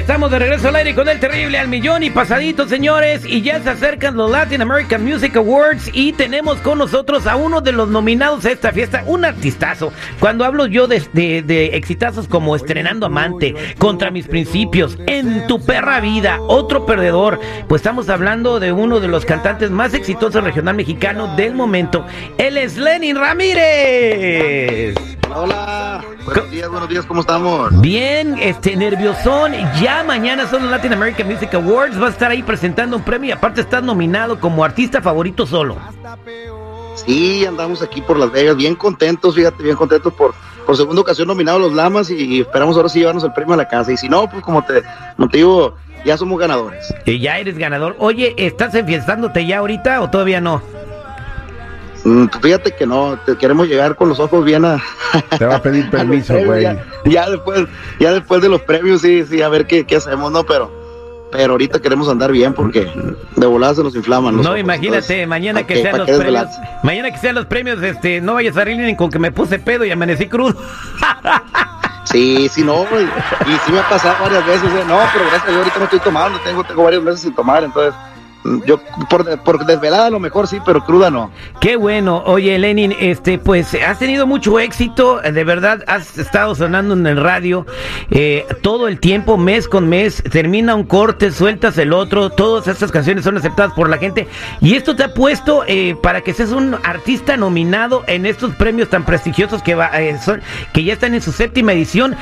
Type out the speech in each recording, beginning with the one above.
Estamos de regreso al aire con el terrible al millón y pasadito, señores, y ya se acercan los Latin American Music Awards y tenemos con nosotros a uno de los nominados a esta fiesta, un artistazo. Cuando hablo yo de, de, exitazos como Estrenando Amante, Contra mis principios, En tu perra vida, Otro perdedor, pues estamos hablando de uno de los cantantes más exitosos regional mexicano del momento. Él es Lenin Ramírez. Hola, buenos días, buenos días, ¿cómo estamos? Bien, este nerviosón. Ya mañana son los Latin American Music Awards. Va a estar ahí presentando un premio y aparte estás nominado como artista favorito solo. Sí, andamos aquí por Las Vegas, bien contentos, fíjate, bien contentos por, por segunda ocasión nominado a los Lamas y, esperamos ahora sí llevarnos el premio a la casa. Y si no, pues como te, como te digo, ya somos ganadores. Y ya eres ganador. Oye, ¿estás enfiestándote ya ahorita o todavía no? Mm, fíjate que no, te queremos llegar con los ojos bien a. Te va a pedir permiso, güey. Ya, después, ya después de los premios, sí, sí, a ver qué, qué hacemos, ¿no? Pero, pero ahorita queremos andar bien porque de volada se nos inflaman. no, imagínate, mañana que sean los premios. Mañana que sean los premios, este, no vayas a salir con que me puse pedo y amanecí crudo. Sí, sí, no, y sí me ha pasado varias veces, ¿eh? no, pero gracias a Dios ahorita no estoy tomando, tengo, tengo varios meses sin tomar, entonces yo por, por, desvelada a lo mejor sí, pero cruda no. Qué bueno. Oye, Lenin, este, pues has tenido mucho éxito. De verdad, has estado sonando en el radio eh, todo el tiempo, mes con mes. Termina un corte, sueltas el otro. Todas estas canciones son aceptadas por la gente. Y esto te ha puesto eh, para que seas un artista nominado en estos premios tan prestigiosos que, va, eh, son, que ya están en su séptima edición.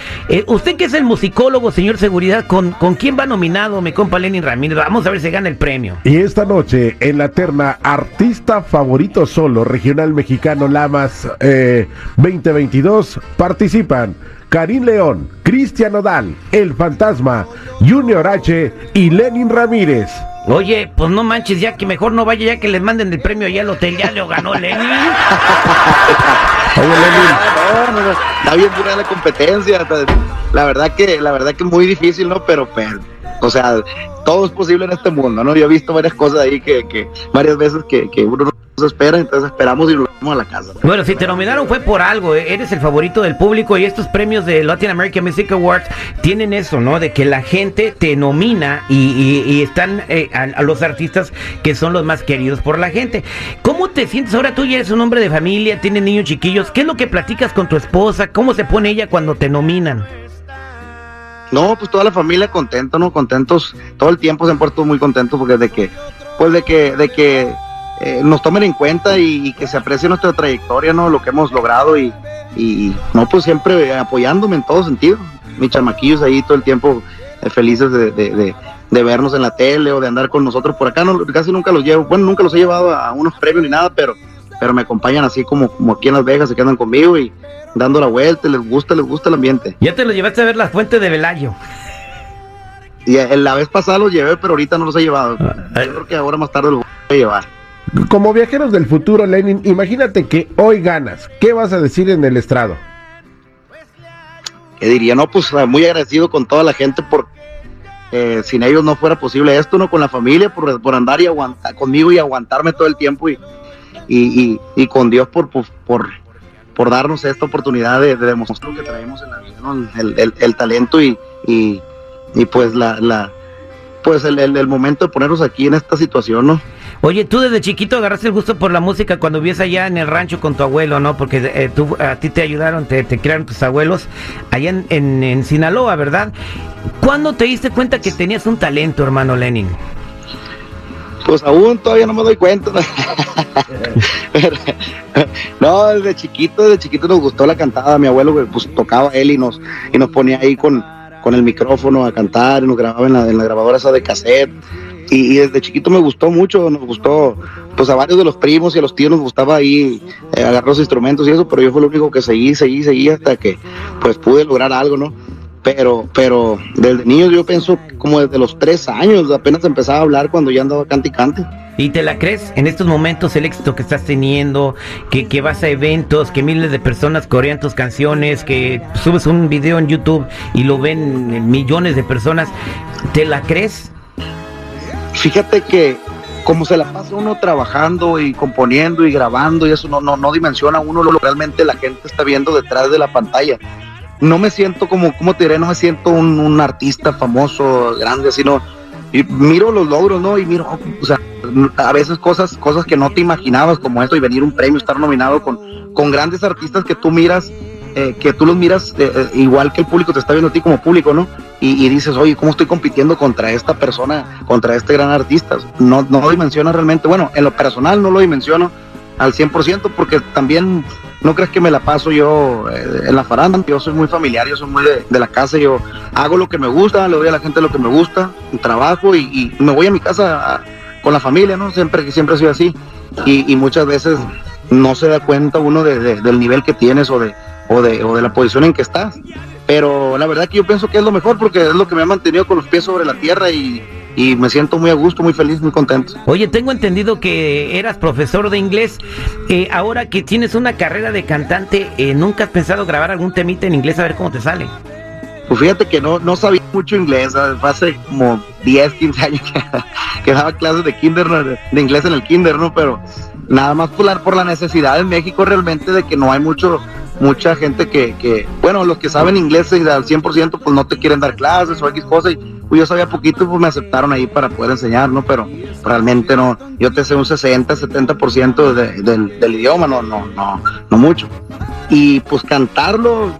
usted que es el musicólogo, señor Seguridad, ¿con, ¿con quién va nominado, mi compa Lenin Ramírez? Vamos a ver si gana el premio. Y esta noche en la terna Artista Favorito Solo Regional Mexicano Lamas 2022 eh, participan Karim León, Cristian Odal, El Fantasma, Junior H y Lenin Ramírez. Oye, pues no manches, ya que mejor no vaya, ya que les manden el premio allá al hotel, ya lo ganó Lenin. Oye, Lenin. No, no, no, está bien dura la competencia. La verdad que, la verdad que es muy difícil, ¿no? Pero, pero o sea, todo es posible en este mundo, ¿no? Yo he visto varias cosas ahí que, que varias veces que, que uno no se espera, entonces esperamos y lo vamos a la casa. Bueno, si te nominaron fue por algo, ¿eh? eres el favorito del público y estos premios de Latin American Music Awards tienen eso, ¿no? De que la gente te nomina y, están eh, a, los artistas que son los más queridos por la gente. ¿Cómo te sientes ahora? Tú ya eres un hombre de familia, tienes niños chiquillos. ¿Qué es lo que platicas con tu esposa? ¿Cómo se pone ella cuando te nominan? No, pues toda la familia contenta, ¿no? Contentos, todo el tiempo se han puesto muy contentos porque de que, pues de que, de que eh, nos tomen en cuenta y, que se aprecie nuestra trayectoria, ¿no? Lo que hemos logrado y, y no, pues siempre apoyándome en todo sentido. Mis chamaquillos ahí todo el tiempo eh, felices de, de, de, vernos en la tele o de andar con nosotros por acá. No, casi nunca los llevo, bueno, nunca los he llevado a unos premios ni nada, pero, pero me acompañan así como, como aquí en Las Vegas, se quedan conmigo y dando la vuelta, les gusta, les gusta el ambiente. Ya te lo llevaste a ver la fuente de Velayo. Y la vez pasada los llevé, pero ahorita no los he llevado. Ah, Yo creo que ahora más tarde los voy a llevar. Como viajeros del futuro, Lenin, imagínate que hoy ganas. ¿Qué vas a decir en el estrado? ¿Qué diría? No, pues muy agradecido con toda la gente por eh, sin ellos no fuera posible esto, ¿no? Con la familia, por, por andar y aguantar conmigo y aguantarme todo el tiempo y, y, y, con Dios por, por, por darnos esta oportunidad de, demostrar lo que traemos en la vida, ¿no? el, el, talento y, y, pues la, la pues el, el, momento de ponernos aquí en esta situación, ¿no? Oye, tú desde chiquito agarraste el gusto por la música cuando vivías allá en el rancho con tu abuelo, ¿no? Porque eh, tú, a ti te ayudaron, te, te criaron tus abuelos allá en, en, en Sinaloa, ¿verdad? ¿Cuándo te diste cuenta que tenías un talento, hermano Lenin? Pues aún todavía no me doy cuenta. no, desde chiquito, desde chiquito nos gustó la cantada. Mi abuelo pues tocaba él y nos, y nos ponía ahí con, con el micrófono a cantar, y nos grababa en la, en la grabadora esa de cassette. Y, desde chiquito me gustó mucho, nos gustó, pues a varios de los primos y a los tíos nos gustaba ahí eh, agarrar los instrumentos y eso, pero yo fue lo único que seguí, seguí, seguí hasta que pues pude lograr algo, ¿no? Pero, pero desde niño yo pienso como desde los tres años, apenas empezaba a hablar cuando ya andaba cante y cante. ¿Y te la crees en estos momentos el éxito que estás teniendo, que, que vas a eventos, que miles de personas corean tus canciones, que subes un video en YouTube y lo ven millones de personas? ¿Te la crees? Fíjate que como se la pasa uno trabajando y componiendo y grabando y eso no, no, no dimensiona uno lo que realmente la gente está viendo detrás de la pantalla no me siento como, como te diré, no me siento un, un artista famoso, grande, sino miro los logros, ¿no? Y miro, o sea, a veces cosas, cosas que no te imaginabas como esto y venir un premio, estar nominado con, con grandes artistas que tú miras, eh, que tú los miras eh, eh, igual que el público te está viendo a ti como público, ¿no? Y, y, dices, oye, ¿cómo estoy compitiendo contra esta persona, contra este gran artista? No, no lo realmente, bueno, en lo personal no lo dimensiono al 100% porque también no crees que me la paso yo eh, en la faranda, yo soy muy familiar, yo soy muy de, la casa, yo hago lo que me gusta, le doy a la gente lo que me gusta, trabajo y, me voy a mi casa con la familia, ¿no? Siempre, siempre soy así y, muchas veces no se da cuenta uno de, del nivel que tienes o de, o, de, o de la posición en que estás. Pero la verdad que yo pienso que es lo mejor porque es lo que me ha mantenido con los pies sobre la tierra y, y me siento muy a gusto, muy feliz, muy contento. Oye, tengo entendido que eras profesor de inglés. Eh, ahora que tienes una carrera de cantante, eh, ¿nunca has pensado grabar algún temita en inglés a ver cómo te sale? Pues fíjate que no, no sabía mucho inglés, hace como 10, 15 años que, que daba clases de kinder, de inglés en el kinder, ¿no? Pero nada más por la, por la necesidad en México realmente de que no hay mucho mucha gente que, que bueno, los que saben inglés al 100% pues no te quieren dar clases o X cosa y pues yo sabía poquito pues me aceptaron ahí para poder enseñar, ¿no? Pero realmente no, yo te sé un 60, 70% de, del, del idioma, no, no, no, no mucho. Y pues cantarlo,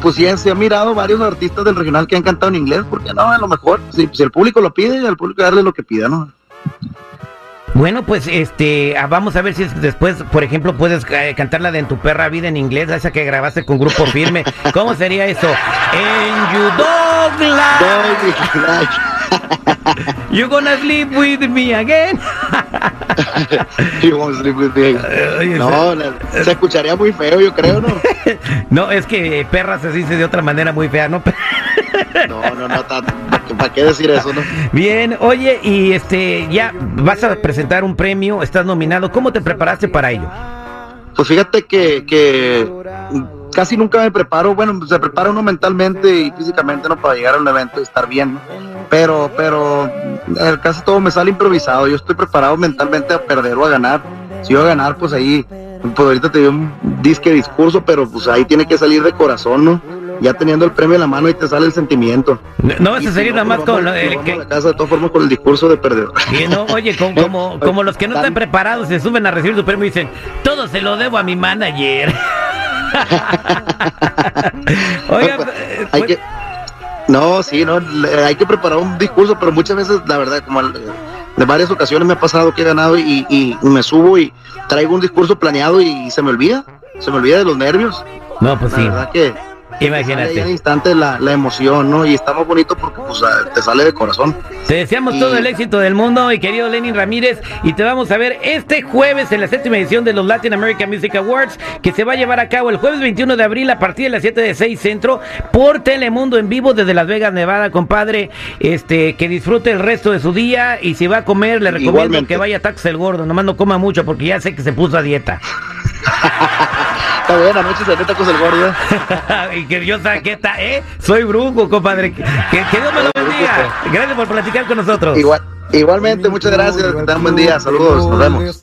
pues sí, se ha mirado varios artistas del regional que han cantado en inglés, porque no, a lo mejor, si, si el público lo pide, al público darle lo que pida, ¿no? Bueno, pues este, vamos a ver si después, por ejemplo, puedes eh, cantar la de En tu perra vida en inglés, esa que grabaste con Grupo Firme. ¿Cómo sería eso? En you dog. You gonna sleep with me again. you gonna sleep with me again. No, se escucharía muy feo, yo creo, ¿no? no, es que perra se dice de otra manera muy fea, ¿no? No, no, no, ¿para qué decir eso, no? Bien, oye, y este, ya vas a presentar un premio, estás nominado, ¿cómo te preparaste para ello? Pues fíjate que, que casi nunca me preparo, bueno, se prepara uno mentalmente y físicamente, ¿no? Para llegar a un evento y estar bien, ¿no? Pero, pero casi todo me sale improvisado, yo estoy preparado mentalmente a perder o a ganar. Si yo a ganar, pues ahí, pues ahorita te doy un disque discurso, pero pues ahí tiene que salir de corazón, ¿no? Ya teniendo el premio en la mano y te sale el sentimiento. No, no vas a seguir nada más con lo de que... la casa de todas formas con el discurso de perdedor. Y no, oye, como, como, como los que no están preparados se suben a recibir su premio y dicen, todo se lo debo a mi manager. Oiga, pues, hay pues... que no, sí, no, hay que preparar un discurso, pero muchas veces, la verdad, como de varias ocasiones me ha pasado que he ganado y, y, y me subo y traigo un discurso planeado y se me olvida, se me olvida de los nervios. No, pues la sí. verdad que Imagínate. En instante la, la, emoción, ¿no? Y está muy bonito porque pues, te sale de corazón. Te deseamos y... todo el éxito del mundo, mi querido Lenin Ramírez, y te vamos a ver este jueves en la séptima edición de los Latin American Music Awards, que se va a llevar a cabo el jueves 21 de abril a partir de las 7 de 6 centro por Telemundo en vivo desde Las Vegas, Nevada, compadre. Este, que disfrute el resto de su día y si va a comer, le recomiendo Igualmente. que vaya a Tax el Gordo, nomás no coma mucho porque ya sé que se puso a dieta. Está buena noche de tacos el gordo. y que yo saqué, ¿eh? Soy brujo, compadre. Que, que, Dios me lo bendiga. Gracias por platicar con nosotros. Igual, igualmente, muchas gracias. Que tengan buen día. Saludos. Nos vemos.